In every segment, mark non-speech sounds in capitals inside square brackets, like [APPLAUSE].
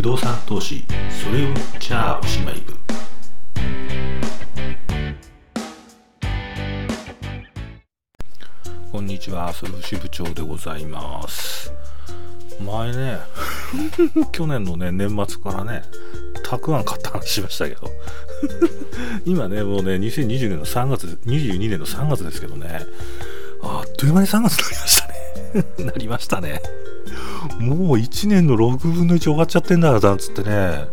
不動産投資それをじゃあおしまい部こんにちは鶴伏部長でございます。前ね [LAUGHS] 去年のね年末からねたくあん買った話しましたけど。今ねもうね2020年の3月22年の3月ですけどね。あっという間に3月になりましたね。[LAUGHS] なりましたね。もう1年の6分の1終わっちゃってんだよなんつってね。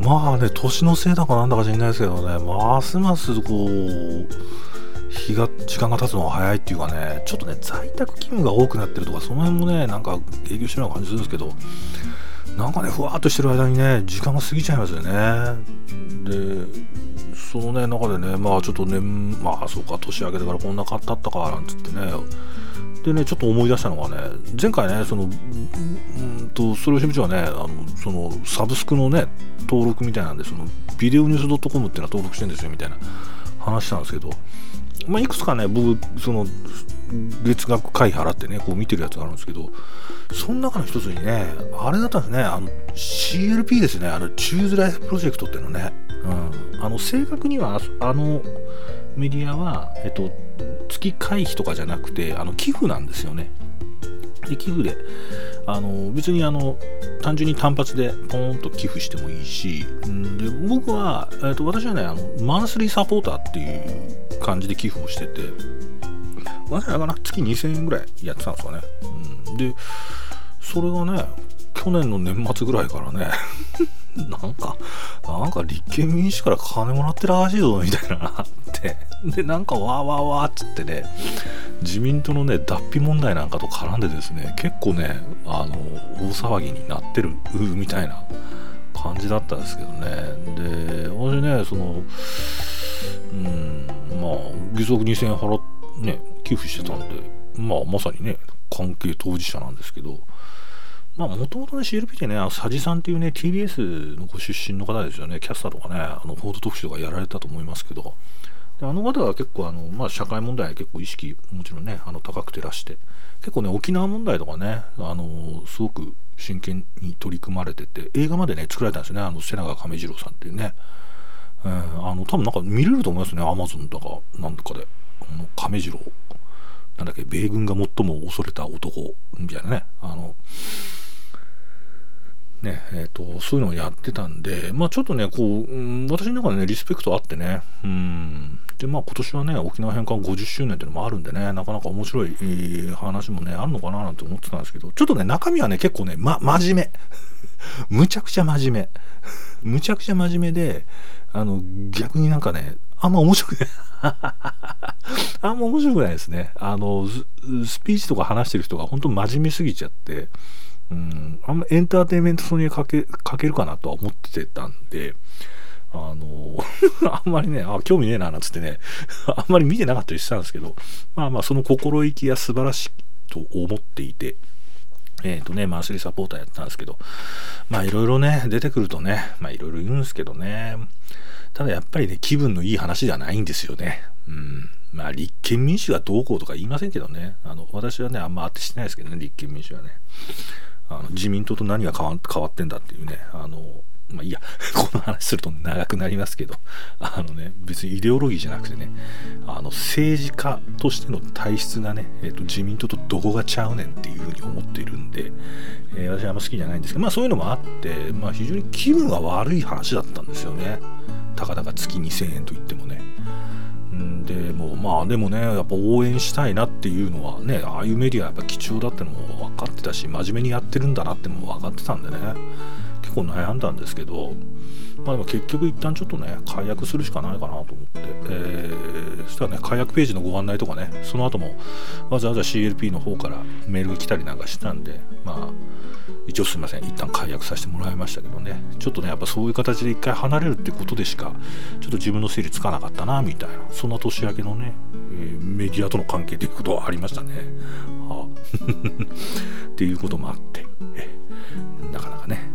まあね年のせいだかなんだか知んないですけどね。ますますこう日が時間が経つのが早いっていうかね。ちょっとね在宅勤務が多くなってるとかその辺もねなんか営業してるような感じするんですけど。なんかねふわっとしてる間にね時間が過ぎちゃいますよね。でそのね中でねまあちょっとねまあそうか年明けてからこんな買ったったかなんつってね。でねちょっと思い出したのがね前回ねそのうんとそれを支部長はねあのそのサブスクのね登録みたいなんでそのビデオニュース .com っていうのは登録してるんですよみたいな話したんですけどまあ、いくつかね僕その月額会払ってねこう見てるやつがあるんですけどその中の一つにねあれだったんですねあの CLP ですねあのチューズライフプロジェクトっていうのね、うん、あの正確にはあのメディアは、えっと、月会費とかじゃなくてあの寄付なんですよね。で寄付であの別にあの単純に単発でポーンと寄付してもいいし、で僕は、えー、と私はねあのマンスリーサポーターっていう感じで寄付をしてて私はかな月2000円ぐらいやってたんですかね、うん、でそれがね去年の年末ぐらいからねなんか、なんか立憲民主から金もらってるらしいぞみたいななって、で、なんかわーわーわーっつってね、自民党のね、脱皮問題なんかと絡んでですね、結構ね、あの、大騒ぎになってるみたいな感じだったんですけどね。で、私ね、その、うん、まあ、義足2000円払って、ね、寄付してたんで、まあ、まさにね、関係当事者なんですけど、まあ、もともとね、CLP でね、佐治さんっていうね、TBS のご出身の方ですよね、キャスターとかね、あの報道特集とかやられたと思いますけど、であの方は結構あの、まあ、社会問題結構意識、もちろんね、あの高く照らして、結構ね、沖縄問題とかね、あのすごく真剣に取り組まれてて、映画までね、作られたんですよね、あの瀬長亀次郎さんっていうね。えー、あの多分なんか見れると思いますね、アマゾンとか、なんとかで。あの亀次郎。なんだっけ、米軍が最も恐れた男みたいなね。あの、ねえーと、そういうのをやってたんで、まあ、ちょっとねこう、うん、私の中でねリスペクトあってねうん。でまあ今年はね沖縄返還50周年っていうのもあるんでねなかなか面白い、話もねあるのかななんて思ってたんですけどちょっとね中身はね結構ね、ま、真面目。[LAUGHS] むちゃくちゃ真面目。[LAUGHS] むちゃくちゃ真面目であの逆になんかねあんま面白くない。[LAUGHS] あんま面白くないですね。あのスピーチとか話してる人が本当真面目すぎちゃって。うん、あんまエンターテインメントソにかけかけるかなとは思ってたんで、あの、[LAUGHS] あんまりね、あ、興味ねえな、なんつってね、[LAUGHS] あんまり見てなかったりしたんですけど、まあまあ、その心意気は素晴らしいと思っていて、えっ、ー、とね、マンスリーサポーターやってたんですけど、まあいろいろね、出てくるとね、まあいろいろ言うんですけどね、ただやっぱりね、気分のいい話ではないんですよね。うん。まあ立憲民主がどうこうとか言いませんけどね、あの、私はね、あんま当てしてないですけどね、立憲民主はね。あの自民党と何が変わ変わってんだっていうね、あの、まあいいや、[LAUGHS] この話すると長くなりますけど、あのね、別にイデオロギーじゃなくてね、あの政治家としての体質がね、えーと、自民党とどこがちゃうねんっていうふうに思っているんで、えー、私はあんま好きじゃないんですけど、まあそういうのもあって、まあ非常に気分が悪い話だったんですよね。たかだか月2000円といってもね。でもまあでもねやっぱ応援したいなっていうのはねああいうメディアやっぱ貴重だってのも分かってたし真面目にやってるんだなってのも分かってたんでね結構悩んだんですけどまあでも結局一旦ちょっとね解約するしかないかなと思って、え、そしたらね解約ページのご案内とかねその後もわざわざ CLP の方からメールが来たりなんかしたんでまあ一応すいません。一旦解約させてもらいましたけどね。ちょっとねやっぱそういう形で一回離れるってことでしかちょっと自分の整理つかなかったなみたいな。そんな年明けのね、えー、メディアとの関係ということはありましたね。はあ。[LAUGHS] っていうこともあってなかなかね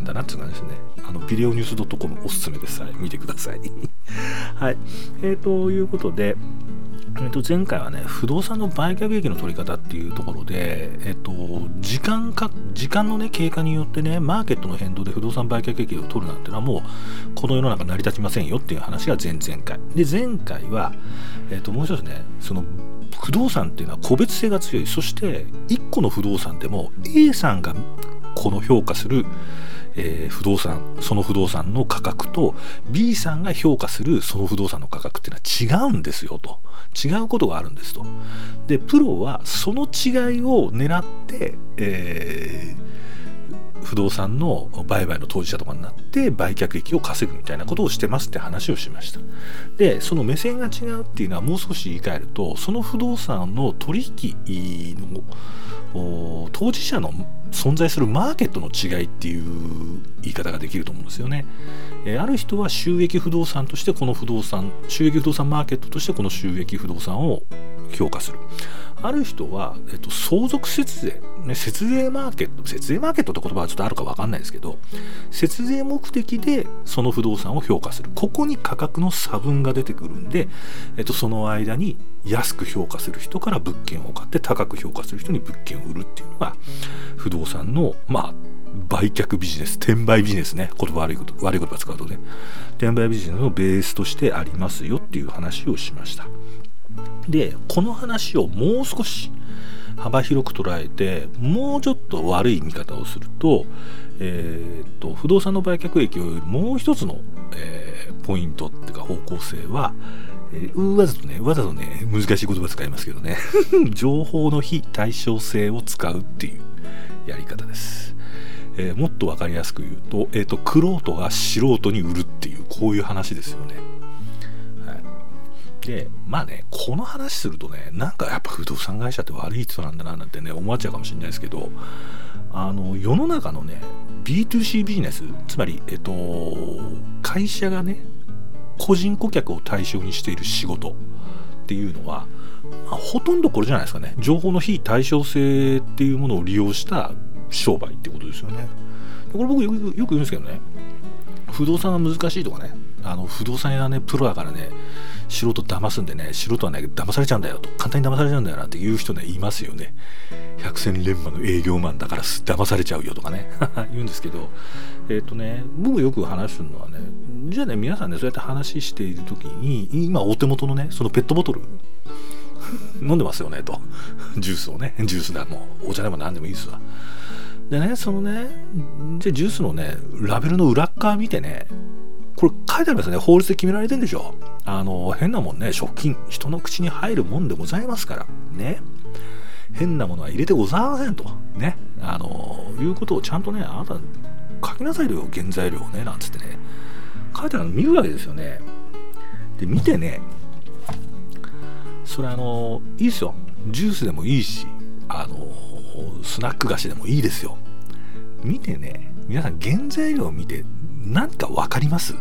変だなっていう感じですねあのビデオニュース .com おすすめです、はい、見てください。[LAUGHS] はい。えー、ということでえっと、前回はね不動産の売却益の取り方っていうところで、えっと、時間か時間の、ね、経過によってねマーケットの変動で不動産売却益を取るなんてのはもうこの世の中成り立ちませんよっていう話が前々回。で前回は、えっと、もう一つねその不動産っていうのは個別性が強い。そして1個の不動産でも A さんがこの評価するえー、不動産その不動産の価格と B さんが評価するその不動産の価格っていうのは違うんですよと。違うことがあるんですと。でプロはその違いを狙って、えー、不動産の売買の当事者とかになって売却益を稼ぐみたいなことをしてますって話をしました。でその目線が違うっていうのはもう少し言い換えるとその不動産の取引の当事者の存在するマーケットの違いっていう言い方ができると思うんですよね。えある人は収益不動産としてこの不動産収益不動産マーケットとしてこの収益不動産を評価する。ある人は、えっと、相続節税、ね、節税マーケット、節税マーケットって言葉はちょっとあるか分かんないですけど、節税目的でその不動産を評価する。ここに価格の差分が出てくるんで、えっと、その間に安く評価する人から物件を買って高く評価する人に物件を売るっていうのが不動産の、まあ、売却ビジネス、転売ビジネスね、言葉悪いこと、悪い言葉使うとね、転売ビジネスのベースとしてありますよっていう話をしました。でこの話をもう少し幅広く捉えてもうちょっと悪い見方をすると,、えー、っと不動産の売却益をもう一つの、えー、ポイントっていうか方向性は、えー、わざとねわざとね難しい言葉使いますけどね [LAUGHS] 情報の非対称性を使うっていうやり方です。えー、もっと分かりやすく言うと,、えーと、とクロートが素人に売るっていうこういう話ですよね。でまあねこの話するとねなんかやっぱ不動産会社って悪い人なんだななんてね思っちゃうかもしれないですけどあの世の中のね B2C ビジネスつまりえっと会社がね個人顧客を対象にしている仕事っていうのは、まあ、ほとんどこれじゃないですかね。情報の非対称性っていうものを利用した商売ってことですよね。これ僕よくよく言うんですけどね不動産は難しいとかねあの不動産屋はねプロだからね素人騙すんでね素人はね騙されちゃうんだよと。簡単に騙されちゃうんだよなっていう人ねいますよね。百戦錬磨の営業マンだから騙されちゃうよとかね。[LAUGHS] 言うんですけど。えっ、ー、とね僕よく話すのはねじゃあね皆さんねそうやって話している時に今お手元のねそのペットボトル [LAUGHS] 飲んでますよねと。ジュースをねジュースだもうお茶でも何でもいいですわ。でねそのねじゃあジュースのねラベルの裏側見てねこれ書いてありますね。法律で決められてんでしょ。あの、変なもんね、食品、人の口に入るもんでございますから。ね。変なものは入れてございませんと。ね。あの、いうことをちゃんとね、あなた書きなさいよ、原材料をね、なんつってね。書いてあるの見るわけですよね。で、見てね、それあの、いいですよ。ジュースでもいいし、あの、スナック菓子でもいいですよ。見てね、皆さん原材料を見て何か分かります？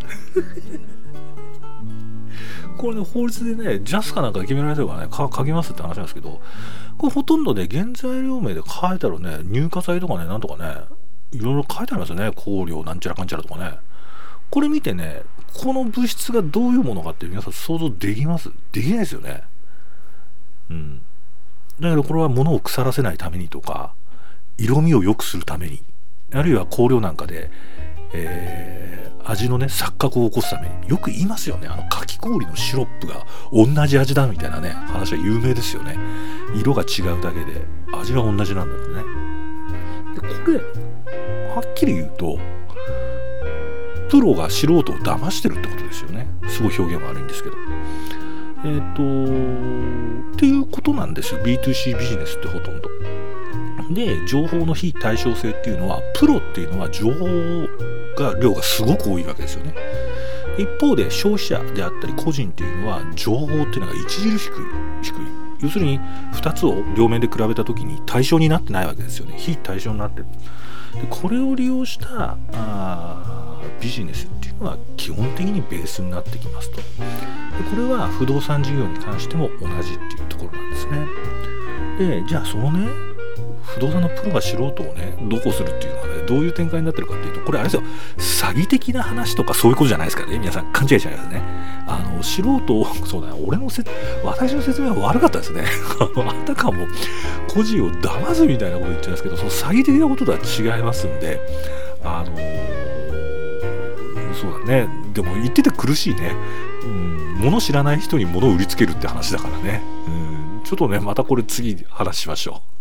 これね、法律でね、ジャスかなんかで決められてればね、書きますって話なんですけど、これほとんどね、原材料名で書いてあるね、乳化剤とかね、なんとかね、いろいろ書いてありますよね、香料なんちゃらかんちゃらとかね。これ見てね、この物質がどういうものかって皆さん想像できます？できないですよね。うん。だけどこれは物を腐らせないためにとか、色味を良くするために、あるいは香料なんかで、えー、味のね錯覚を起こすためによく言いますよね。あのかき氷のシロップが同じ味だみたいなね話は有名ですよね。色が違うだけで味が同じなんだってね。でこれはっきり言うとプロが素人を騙してるってことですよね。すごい表現悪いんですけど。えっ、ー、とっていうことなんですよ。B2C ビジネスってほとんど。で情報の非対称性っていうのはプロっていうのは情報が量がすごく多いわけですよね。一方で消費者であったり個人っていうのは情報っていうのが著しく低い。要するに2つを両面で比べた時に対象になってないわけですよね。非対象になって。るでこれを利用したあビジネスっていうのは基本的にベースになってきますと。これは不動産事業に関しても同じっていうところなんですね。でじゃあそのね不動産のプロが素人をねどうこうするっていうのはねどういう展開になってるかっていうとこれあれですよ。詐欺的な話とかそういうことじゃないですからね。皆さん勘違いしちゃいますね。あの素人をそうだね俺のせ私の説明は悪かったですね。[LAUGHS] あんたかも個人を騙すみたいなこと言っちゃうんですけどその詐欺的なこととは違いますんであのそうだね。でも言ってて苦しいね、うん、物知らない人に物を売りつけるって話だからね、うん、ちょっとねまたこれ次話しましょう。